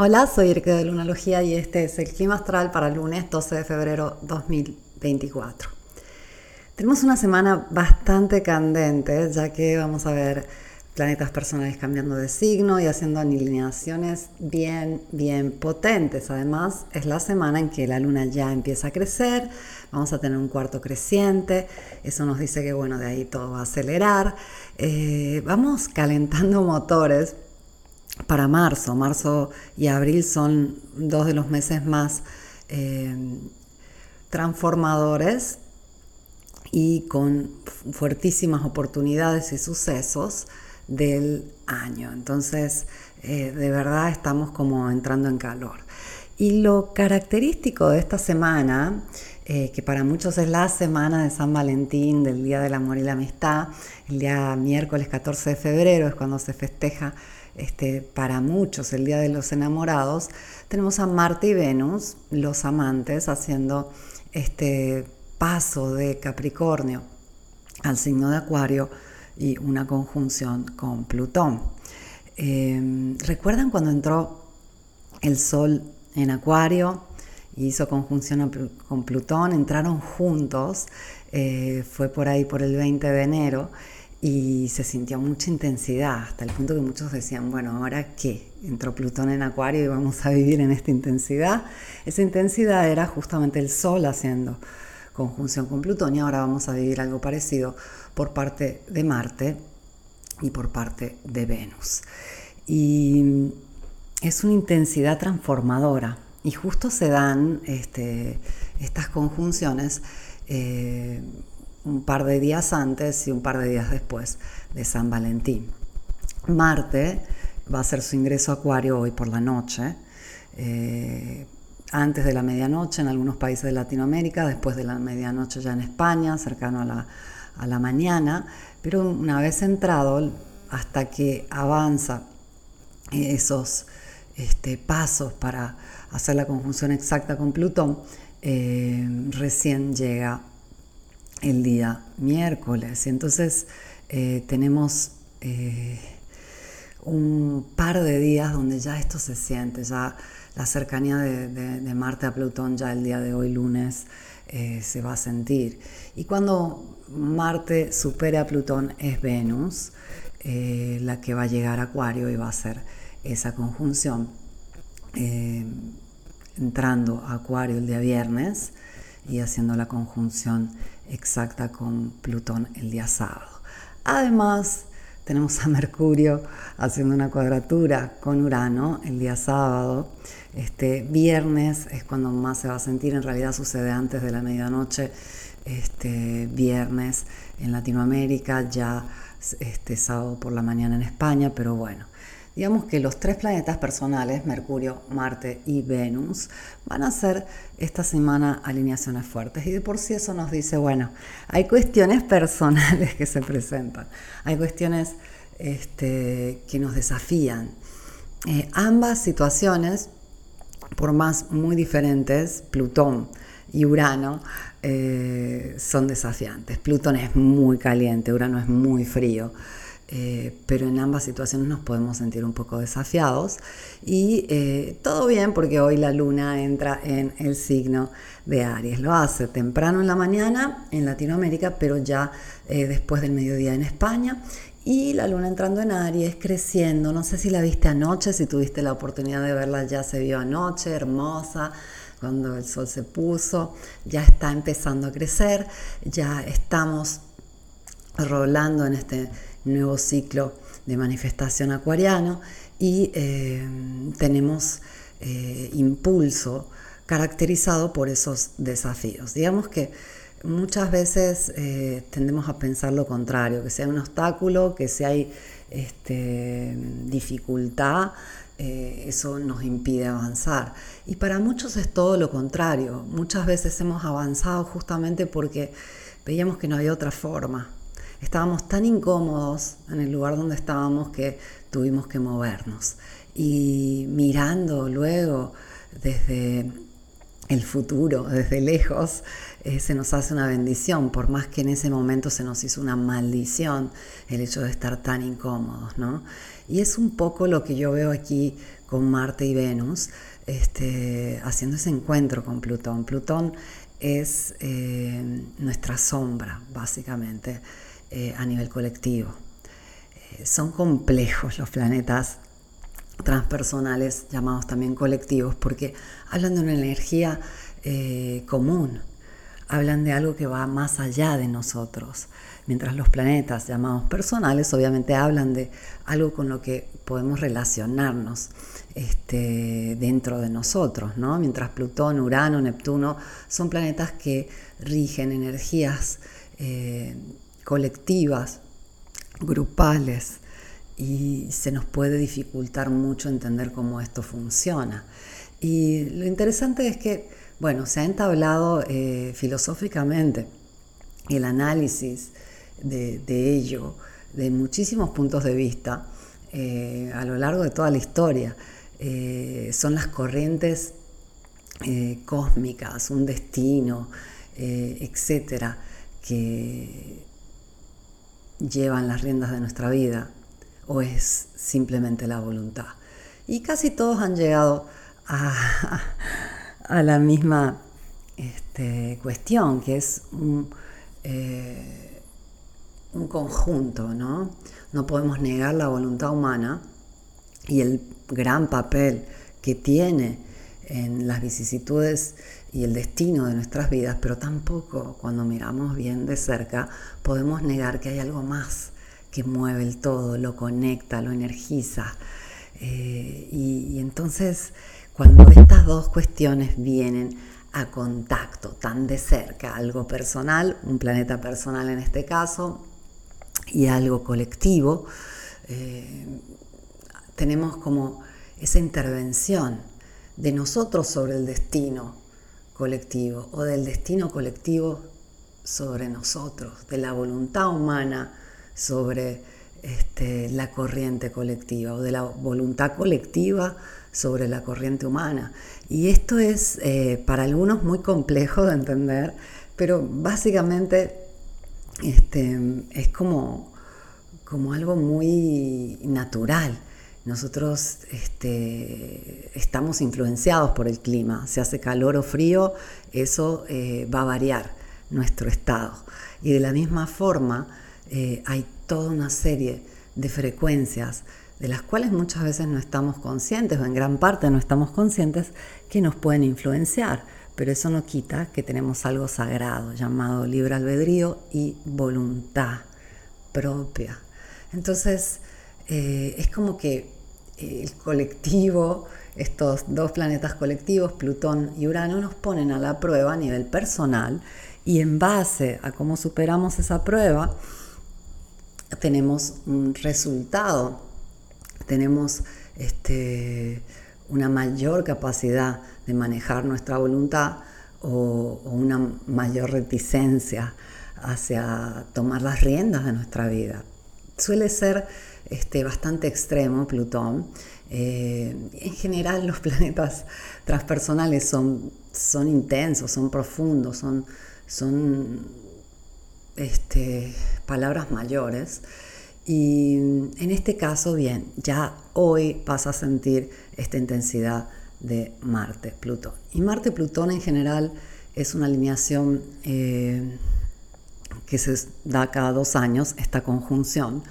Hola, soy Erika de Lunalogía y este es el clima astral para lunes 12 de febrero 2024. Tenemos una semana bastante candente, ya que vamos a ver planetas personales cambiando de signo y haciendo alineaciones bien, bien potentes. Además, es la semana en que la luna ya empieza a crecer, vamos a tener un cuarto creciente, eso nos dice que bueno, de ahí todo va a acelerar. Eh, vamos calentando motores para marzo. Marzo y abril son dos de los meses más eh, transformadores y con fuertísimas oportunidades y sucesos del año. Entonces, eh, de verdad estamos como entrando en calor. Y lo característico de esta semana, eh, que para muchos es la semana de San Valentín, del Día del Amor y la Amistad, el día miércoles 14 de febrero es cuando se festeja este, para muchos el Día de los Enamorados, tenemos a Marte y Venus, los amantes, haciendo este paso de Capricornio al signo de Acuario y una conjunción con Plutón. Em, ¿Recuerdan cuando entró el Sol en Acuario y hizo conjunción con Plutón? Entraron juntos, eh, fue por ahí por el 20 de enero y se sintió mucha intensidad, hasta el punto que muchos decían, bueno, ¿ahora qué? Entró Plutón en Acuario y vamos a vivir en esta intensidad. Esa intensidad era justamente el Sol haciendo conjunción con Plutón y ahora vamos a vivir algo parecido por parte de Marte y por parte de Venus. Y es una intensidad transformadora y justo se dan este, estas conjunciones. Eh, un par de días antes y un par de días después de San Valentín. Marte va a hacer su ingreso a Acuario hoy por la noche, eh, antes de la medianoche en algunos países de Latinoamérica, después de la medianoche ya en España, cercano a la, mañana, pero una vez entrado, hasta que avanza esos este, pasos para hacer la conjunción exacta con Plutón, eh, recién llega el día miércoles. Entonces eh, tenemos eh, un par de días donde ya esto se siente, ya la cercanía de, Marte a Plutón ya el día de hoy lunes eh, se va a sentir. Y cuando Marte supere a Plutón es Venus, la que va a llegar a Acuario y va a hacer esa conjunción. entrando a Acuario el día viernes y haciendo la conjunción exacta con Plutón el día sábado. Además, tenemos a Mercurio haciendo una cuadratura con Urano el día sábado. Este viernes es cuando más se va a sentir, en realidad sucede antes de la medianoche, este viernes en Latinoamérica, ya este sábado por la mañana en España, pero bueno, digamos que los tres planetas personales, Mercurio, Marte y Venus, van a hacer esta semana alineaciones fuertes. Y de por sí eso nos dice, bueno, hay cuestiones personales que se presentan, hay cuestiones este, que nos desafían. Eh, ambas situaciones, por más muy diferentes, Plutón y Urano, eh, son desafiantes. Plutón es muy caliente, Urano es muy frío. Eh, pero en ambas situaciones nos podemos sentir un poco desafiados y eh, todo bien porque hoy la luna entra en el signo de Aries. Lo hace temprano en la mañana en Latinoamérica, pero ya eh, después del mediodía en España. Y la luna entrando en Aries, creciendo. No sé si la viste anoche, si tuviste la oportunidad de verla, ya se vio anoche, hermosa cuando el sol se puso, ya está empezando a crecer, ya estamos rolando en este nuevo ciclo de manifestación acuariano y eh, tenemos eh, impulso caracterizado por esos desafíos. Digamos que muchas veces eh, tendemos a pensar lo contrario, que hay un obstáculo, que si hay este, dificultad, eso nos impide avanzar. Y para muchos es todo lo contrario. Muchas veces hemos avanzado justamente porque veíamos que no había otra forma estábamos tan incómodos en el lugar donde estábamos que tuvimos que movernos. Y mirando luego desde el futuro desde lejos, eh, se nos hace una bendición, por más que en ese momento se nos hizo una maldición el hecho de estar tan incómodos, ¿no? Y es un poco lo que yo veo aquí con Marte y Venus, este, haciendo ese encuentro con Plutón. Plutón es eh, nuestra sombra, básicamente, eh, a nivel colectivo. son complejos los planetas transpersonales, llamados también colectivos, porque hablan de una energía eh, común, hablan de algo que va más allá de nosotros. Mientras los planetas llamados personales obviamente hablan de algo con lo que podemos relacionarnos este, dentro de nosotros, ¿no? Mientras Plutón, Urano, Neptuno son planetas que rigen energías eh, colectivas, grupales, y se nos puede dificultar mucho entender cómo esto funciona. Y lo interesante es que, bueno, se ha entablado eh, filosóficamente el análisis de, ello de muchísimos puntos de vista eh, a lo largo de toda la historia. Eh, son las corrientes cósmicas, un destino, etcétera, que llevan las riendas de nuestra vida o es simplemente la voluntad. Y casi todos han llegado a, la misma este, cuestión, que es un, eh, un conjunto, ¿no? No podemos negar la voluntad humana y el gran papel que tiene en las vicisitudes y el destino de nuestras vidas, pero tampoco cuando miramos bien de cerca podemos negar que hay algo más que mueve el todo, lo conecta, lo energiza. Eh, y, entonces, cuando estas dos cuestiones vienen a contacto tan de cerca, algo personal, un planeta personal en este caso, y algo colectivo, eh, tenemos como esa intervención de nosotros sobre el destino colectivo o del destino colectivo sobre nosotros, de la voluntad humana sobre este, la corriente colectiva o de la voluntad colectiva sobre la corriente humana. Y esto es eh, para algunos muy complejo de entender, pero básicamente este, es como, como algo muy natural. Nosotros este, estamos influenciados por el clima, si hace calor o frío, eso eh, va a variar nuestro estado. Y de la misma forma, eh, hay toda una serie de frecuencias de las cuales muchas veces no estamos conscientes o en gran parte no estamos conscientes que nos pueden influenciar, pero eso no quita que tenemos algo sagrado llamado libre albedrío y voluntad propia. Entonces eh, es como que el colectivo, estos dos planetas colectivos, Plutón y Urano, nos ponen a la prueba a nivel personal y en base a cómo superamos esa prueba, tenemos un resultado, tenemos este, una mayor capacidad de manejar nuestra voluntad o, una mayor reticencia hacia tomar las riendas de nuestra vida. Suele ser este, bastante extremo Plutón. Eh, en general los planetas transpersonales son, son intensos, son profundos, son, son este, palabras mayores. Y en este caso, bien, ya hoy vas a sentir esta intensidad de Marte-Plutón. Y Marte-Plutón en general es una alineación eh, que se da cada dos años, esta conjunción,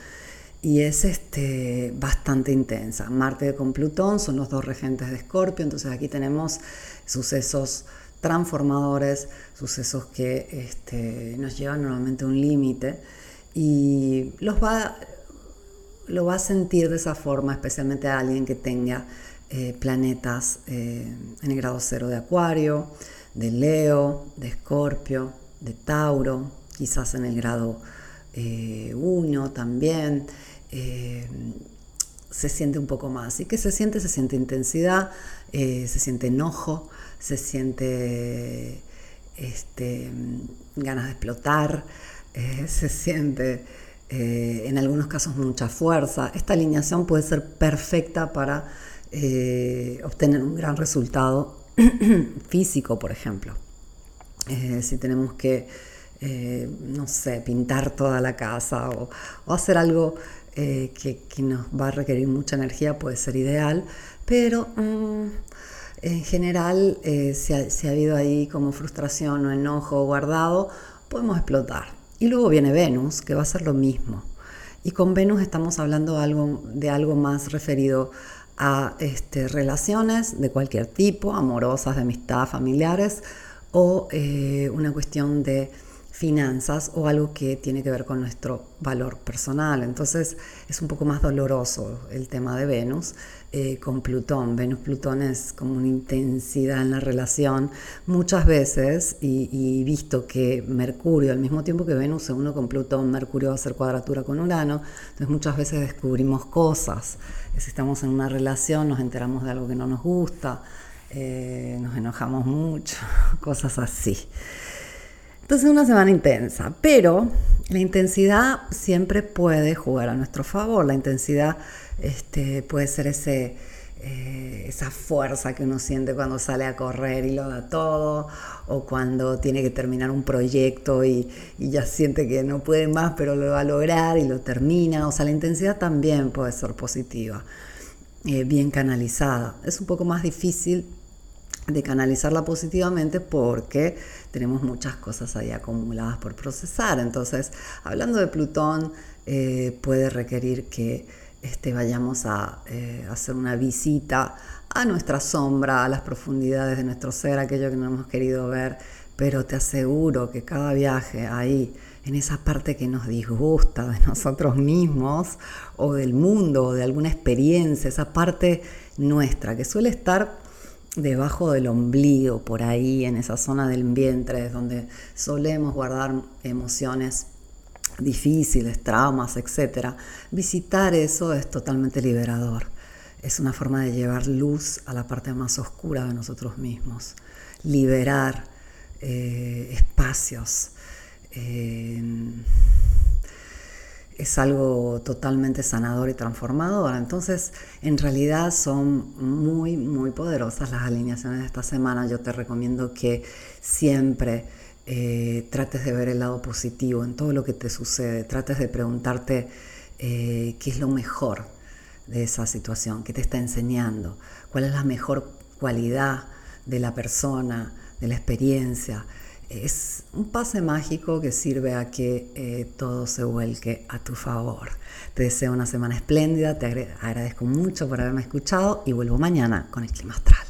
y es este, bastante intensa. Marte con Plutón son los dos regentes de Escorpio, entonces aquí tenemos sucesos transformadores, sucesos que este, nos llevan normalmente a un límite y los va, lo va a sentir de esa forma, especialmente a alguien que tenga eh, planetas eh, en el grado cero de Acuario, de Leo, de Escorpio, de Tauro, quizás en el grado 1 eh, también. se siente un poco más. ¿Y qué se siente? Se siente intensidad, se siente enojo, se siente este, ganas de explotar, eh, se siente eh, en algunos casos mucha fuerza. Esta alineación puede ser perfecta para eh, obtener un gran resultado físico, por ejemplo. Eh, si tenemos que, eh, no sé, pintar toda la casa o, hacer algo que, nos va a requerir mucha energía, puede ser ideal, pero mm, en general, si ha, si, ha, habido ahí como frustración o enojo guardado, podemos explotar. Y luego viene Venus, que va a ser lo mismo. Y con Venus estamos hablando algo, de algo más referido a este, relaciones de cualquier tipo, amorosas, de amistad, familiares, o eh, una cuestión de finanzas o algo que tiene que ver con nuestro valor personal. Entonces es un poco más doloroso el tema de Venus eh, con Plutón. Venus-Plutón es como una intensidad en la relación muchas veces y, visto que Mercurio, al mismo tiempo que Venus se une con Plutón, Mercurio va a hacer cuadratura con Urano, entonces muchas veces descubrimos cosas. Si estamos en una relación nos enteramos de algo que no nos gusta, eh, nos enojamos mucho, cosas así. Entonces una semana intensa, pero la intensidad siempre puede jugar a nuestro favor. La intensidad este, puede ser ese, eh, esa fuerza que uno siente cuando sale a correr y lo da todo, o cuando tiene que terminar un proyecto y, ya siente que no puede más, pero lo va a lograr y lo termina. O sea, la intensidad también puede ser positiva, eh, bien canalizada. Es un poco más difícil de canalizarla positivamente porque tenemos muchas cosas ahí acumuladas por procesar. Entonces, hablando de Plutón, eh, puede requerir que este, vayamos a eh, hacer una visita a nuestra sombra, a las profundidades de nuestro ser, aquello que no hemos querido ver, pero te aseguro que cada viaje ahí, en esa parte que nos disgusta de nosotros mismos o del mundo o de alguna experiencia, esa parte nuestra que suele estar debajo del ombligo, por ahí, en esa zona del vientre, donde solemos guardar emociones difíciles, traumas, etc. Visitar eso es totalmente liberador. Es una forma de llevar luz a la parte más oscura de nosotros mismos, liberar eh, espacios. Eh, es algo totalmente sanador y transformador. Entonces, en realidad son muy, muy poderosas las alineaciones de esta semana. Yo te recomiendo que siempre eh, trates de ver el lado positivo en todo lo que te sucede. Trates de preguntarte eh, qué es lo mejor de esa situación, qué te está enseñando, cuál es la mejor cualidad de la persona, de la experiencia es un pase mágico que sirve a que eh, todo se vuelque a tu favor. Te deseo una semana espléndida, te agradezco mucho por haberme escuchado y vuelvo mañana con el clima astral.